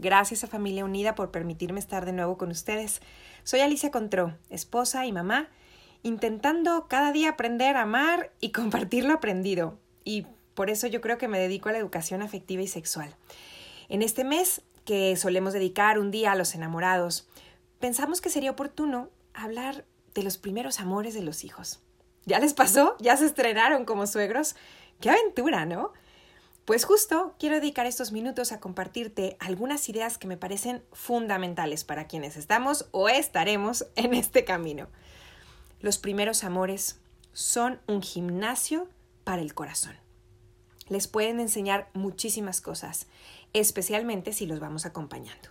Gracias a Familia Unida por permitirme estar de nuevo con ustedes. Soy Alicia Contró, esposa y mamá, intentando cada día aprender a amar y compartir lo aprendido. Y por eso yo creo que me dedico a la educación afectiva y sexual. En este mes, que solemos dedicar un día a los enamorados, pensamos que sería oportuno hablar de los primeros amores de los hijos. ¿Ya les pasó? ¿Ya se estrenaron como suegros? ¡Qué aventura, ¿no? Pues justo quiero dedicar estos minutos a compartirte algunas ideas que me parecen fundamentales para quienes estamos o estaremos en este camino. Los primeros amores son un gimnasio para el corazón. Les pueden enseñar muchísimas cosas, especialmente si los vamos acompañando.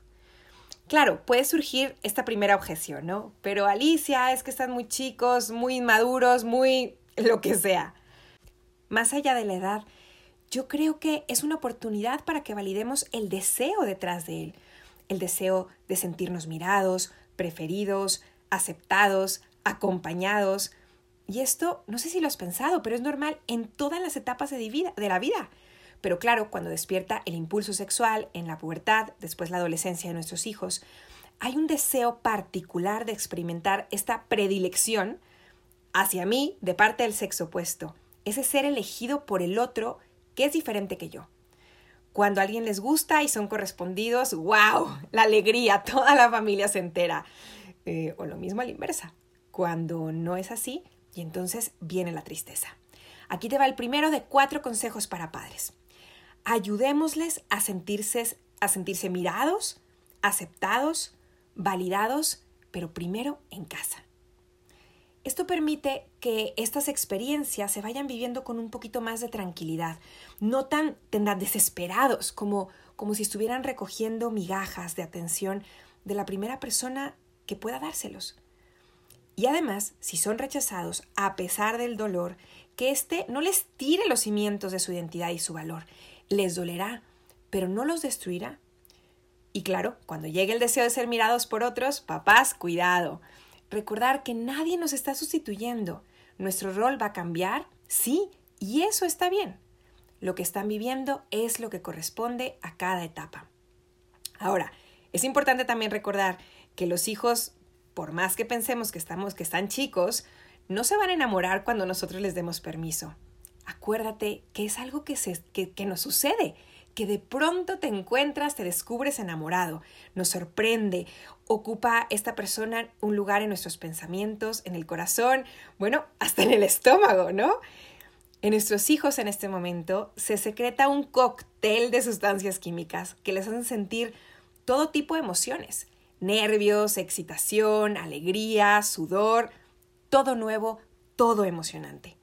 Claro, puede surgir esta primera objeción, ¿no? Pero Alicia, es que están muy chicos, muy inmaduros, muy lo que sea. Más allá de la edad, yo creo que es una oportunidad para que validemos el deseo detrás de él, el deseo de sentirnos mirados, preferidos, aceptados, acompañados. Y esto, no sé si lo has pensado, pero es normal en todas las etapas de, vida, de la vida. Pero claro, cuando despierta el impulso sexual en la pubertad, después la adolescencia de nuestros hijos, hay un deseo particular de experimentar esta predilección hacia mí de parte del sexo opuesto, ese ser elegido por el otro que es diferente que yo. Cuando a alguien les gusta y son correspondidos, ¡wow! La alegría, toda la familia se entera. Eh, o lo mismo a la inversa. Cuando no es así, y entonces viene la tristeza. Aquí te va el primero de cuatro consejos para padres. Ayudémosles a sentirse, a sentirse mirados, aceptados, validados, pero primero en casa. Esto permite que estas experiencias se vayan viviendo con un poquito más de tranquilidad, no tan, tan desesperados como, como si estuvieran recogiendo migajas de atención de la primera persona que pueda dárselos. Y además, si son rechazados, a pesar del dolor, que éste no les tire los cimientos de su identidad y su valor. Les dolerá, pero no los destruirá. Y claro, cuando llegue el deseo de ser mirados por otros, papás, cuidado. Recordar que nadie nos está sustituyendo. Nuestro rol va a cambiar, sí, y eso está bien. Lo que están viviendo es lo que corresponde a cada etapa. Ahora, es importante también recordar que los hijos, por más que pensemos que estamos que están chicos, no se van a enamorar cuando nosotros les demos permiso. Acuérdate que es algo que, se, que, que nos sucede que de pronto te encuentras, te descubres enamorado, nos sorprende, ocupa esta persona un lugar en nuestros pensamientos, en el corazón, bueno, hasta en el estómago, ¿no? En nuestros hijos en este momento se secreta un cóctel de sustancias químicas que les hacen sentir todo tipo de emociones, nervios, excitación, alegría, sudor, todo nuevo, todo emocionante.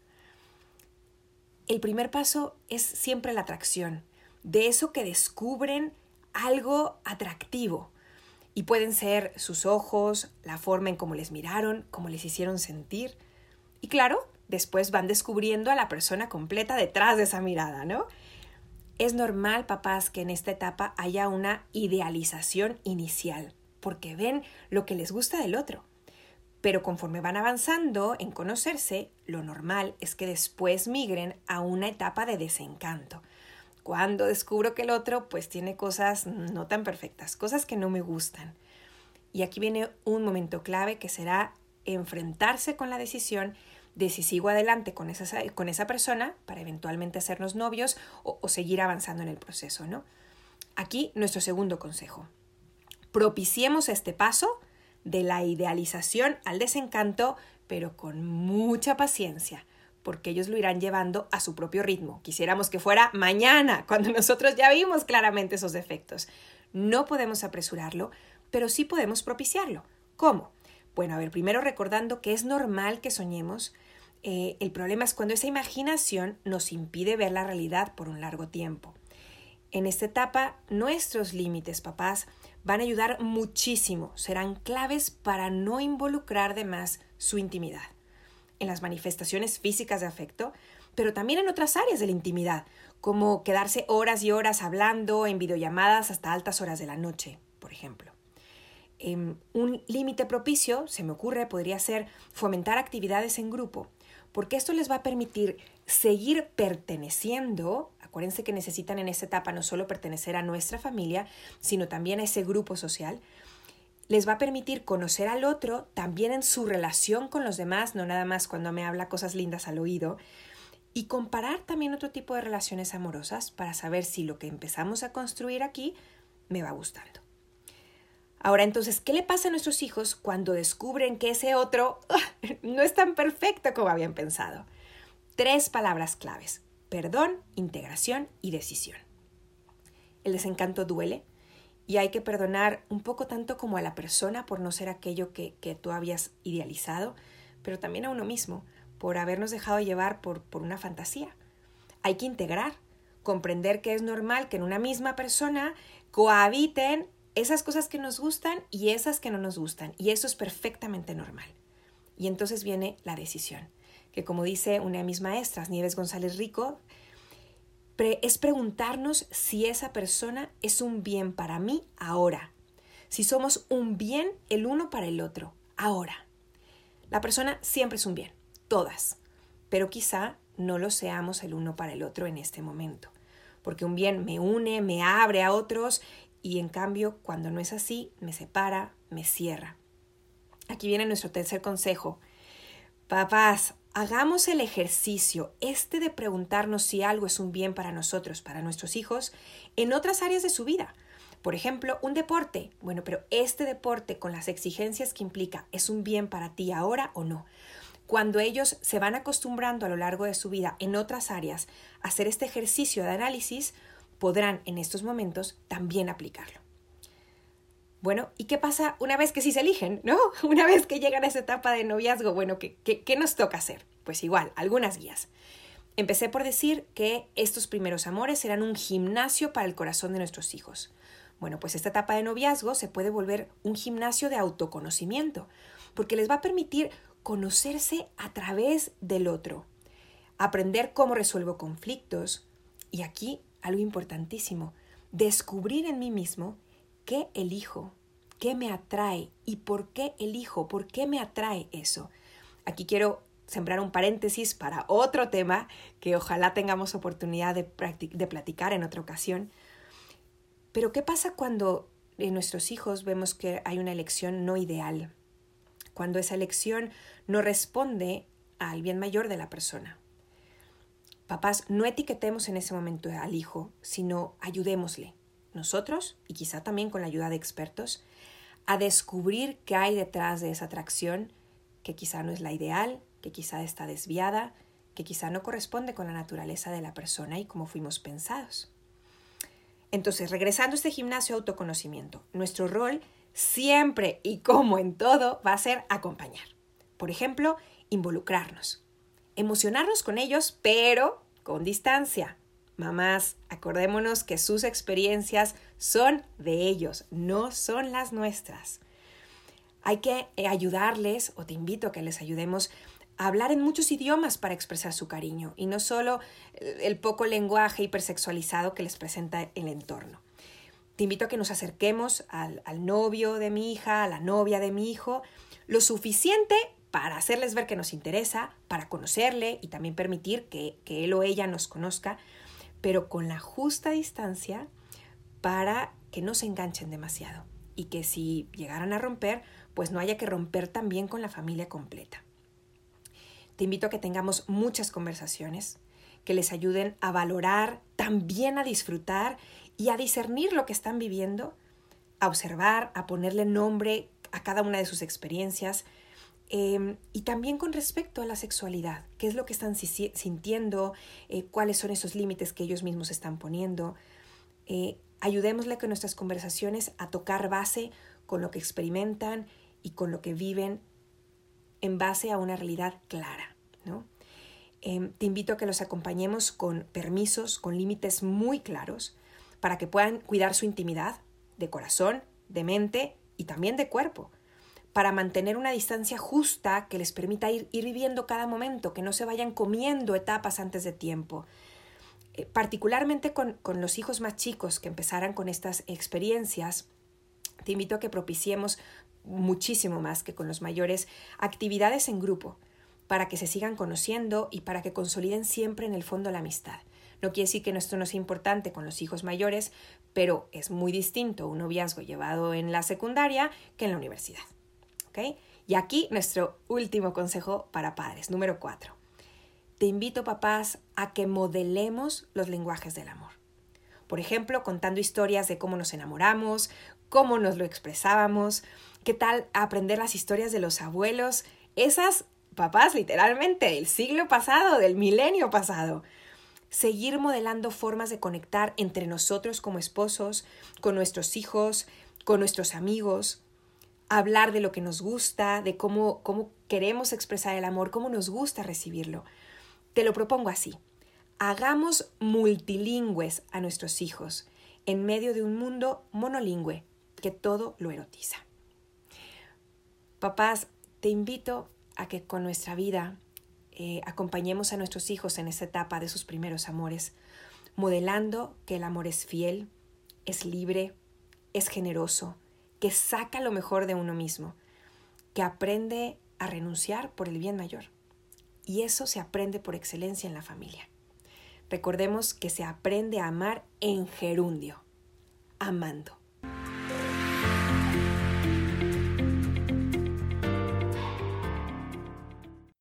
El primer paso es siempre la atracción, de eso que descubren algo atractivo. Y pueden ser sus ojos, la forma en cómo les miraron, cómo les hicieron sentir. Y claro, después van descubriendo a la persona completa detrás de esa mirada, ¿no? Es normal, papás, que en esta etapa haya una idealización inicial, porque ven lo que les gusta del otro. Pero conforme van avanzando en conocerse, lo normal es que después migren a una etapa de desencanto, cuando descubro que el otro pues tiene cosas no tan perfectas, cosas que no me gustan. Y aquí viene un momento clave que será enfrentarse con la decisión de si sigo adelante con esa, con esa persona para eventualmente hacernos novios o, o seguir avanzando en el proceso, ¿no? Aquí nuestro segundo consejo. Propiciemos este paso de la idealización al desencanto, pero con mucha paciencia porque ellos lo irán llevando a su propio ritmo. Quisiéramos que fuera mañana, cuando nosotros ya vimos claramente esos defectos. No podemos apresurarlo, pero sí podemos propiciarlo. ¿Cómo? Bueno, a ver, primero recordando que es normal que soñemos. Eh, el problema es cuando esa imaginación nos impide ver la realidad por un largo tiempo. En esta etapa, nuestros límites, papás, van a ayudar muchísimo, serán claves para no involucrar de más su intimidad. En las manifestaciones físicas de afecto, pero también en otras áreas de la intimidad, como quedarse horas y horas hablando en videollamadas hasta altas horas de la noche, por ejemplo. Em, un límite propicio, se me ocurre, podría ser fomentar actividades en grupo, porque esto les va a permitir seguir perteneciendo. Acuérdense que necesitan en esta etapa no solo pertenecer a nuestra familia, sino también a ese grupo social. Les va a permitir conocer al otro también en su relación con los demás, no nada más cuando me habla cosas lindas al oído, y comparar también otro tipo de relaciones amorosas para saber si lo que empezamos a construir aquí me va gustando. Ahora entonces, ¿qué le pasa a nuestros hijos cuando descubren que ese otro no es tan perfecto como habían pensado? Tres palabras claves, perdón, integración y decisión. El desencanto duele y hay que perdonar un poco tanto como a la persona por no ser aquello que, tú habías idealizado, pero también a uno mismo por habernos dejado llevar por, por una fantasía. Hay que integrar, comprender que es normal que en una misma persona cohabiten esas cosas que nos gustan y esas que no nos gustan. Y eso es perfectamente normal. Y entonces viene la decisión, que como dice una de mis maestras, Nieves González Rico, es preguntarnos si esa persona es un bien para mí ahora, si somos un bien el uno para el otro, ahora. La persona siempre es un bien, todas, pero quizá no lo seamos el uno para el otro en este momento, porque un bien me une, me abre a otros y en cambio cuando no es así, me separa, me cierra. Aquí viene nuestro tercer consejo. Papás, hagamos el ejercicio este de preguntarnos si algo es un bien para nosotros, para nuestros hijos, en otras áreas de su vida. Por ejemplo, un deporte. Bueno, pero este deporte con las exigencias que implica, ¿es un bien para ti ahora o no? Cuando ellos se van acostumbrando a lo largo de su vida en otras áreas a hacer este ejercicio de análisis, podrán en estos momentos también aplicarlo. Bueno, ¿y qué pasa una vez que sí se eligen, no? Una vez que llegan a esa etapa de noviazgo, bueno, ¿qué, qué, nos toca hacer? Pues igual, algunas guías. Empecé por decir que estos primeros amores serán un gimnasio para el corazón de nuestros hijos. Bueno, pues esta etapa de noviazgo se puede volver un gimnasio de autoconocimiento, porque les va a permitir conocerse a través del otro, aprender cómo resuelvo conflictos, y aquí algo importantísimo, descubrir en mí mismo qué elijo, qué me atrae y por qué elijo, por qué me atrae eso. Aquí quiero sembrar un paréntesis para otro tema que ojalá tengamos oportunidad de, de platicar en otra ocasión. Pero ¿qué pasa cuando en nuestros hijos vemos que hay una elección no ideal? Cuando esa elección no responde al bien mayor de la persona. Papás, no etiquetemos en ese momento al hijo, sino ayudémosle, nosotros, y quizá también con la ayuda de expertos, a descubrir qué hay detrás de esa atracción que quizá no es la ideal, que quizá está desviada, que quizá no corresponde con la naturaleza de la persona y cómo fuimos pensados. Entonces, regresando a este gimnasio autoconocimiento, nuestro rol siempre y como en todo va a ser acompañar. Por ejemplo, involucrarnos, emocionarnos con ellos, pero con distancia. Mamás, acordémonos que sus experiencias son de ellos, no son las nuestras. Hay que eh, ayudarles, o te invito a que les ayudemos, a hablar en muchos idiomas para expresar su cariño y no solo el poco lenguaje hipersexualizado que les presenta el entorno. Te invito a que nos acerquemos al, al novio de mi hija, a la novia de mi hijo, lo suficiente para hacerles ver que nos interesa, para conocerle y también permitir que, él o ella nos conozca, pero con la justa distancia para que no se enganchen demasiado y que si llegaran a romper, pues no haya que romper también con la familia completa. Te invito a que tengamos muchas conversaciones que les ayuden a valorar, también a disfrutar y a discernir lo que están viviendo, a observar, a ponerle nombre a cada una de sus experiencias, Em, y también con respecto a la sexualidad, qué es lo que están sintiendo, eh, cuáles son esos límites que ellos mismos están poniendo. Eh, ayudémosle con nuestras conversaciones a tocar base con lo que experimentan y con lo que viven en base a una realidad clara. ¿no? Em, te invito a que los acompañemos con permisos, con límites muy claros, para que puedan cuidar su intimidad de corazón de mente y también de cuerpo, para mantener una distancia justa que les permita ir, viviendo cada momento, que no se vayan comiendo etapas antes de tiempo. Eh, particularmente con, con los hijos más chicos que empezaran con estas experiencias, te invito a que propiciemos muchísimo más que con los mayores actividades en grupo para que se sigan conociendo y para que consoliden siempre en el fondo la amistad. No quiere decir que esto no sea importante con los hijos mayores, pero es muy distinto un noviazgo llevado en la secundaria que en la universidad. Y aquí nuestro último consejo para padres, número cuatro. Te invito, papás, a que modelemos los lenguajes del amor. Por ejemplo, contando historias de cómo nos enamoramos, cómo nos lo expresábamos, qué tal aprender las historias de los abuelos, esas papás literalmente del siglo pasado, del milenio pasado. Seguir modelando formas de conectar entre nosotros como esposos, con nuestros hijos, con nuestros amigos, hablar de lo que nos gusta, de cómo, cómo queremos expresar el amor, cómo nos gusta recibirlo. Te lo propongo así. Hagamos multilingües a nuestros hijos en medio de un mundo monolingüe que todo lo erotiza. Papás, te invito a que con nuestra vida eh, acompañemos a nuestros hijos en esta etapa de sus primeros amores, modelando que el amor es fiel, es libre, es generoso, que saca lo mejor de uno mismo, que aprende a renunciar por el bien mayor. Y eso se aprende por excelencia en la familia. Recordemos que se aprende a amar en gerundio, amando.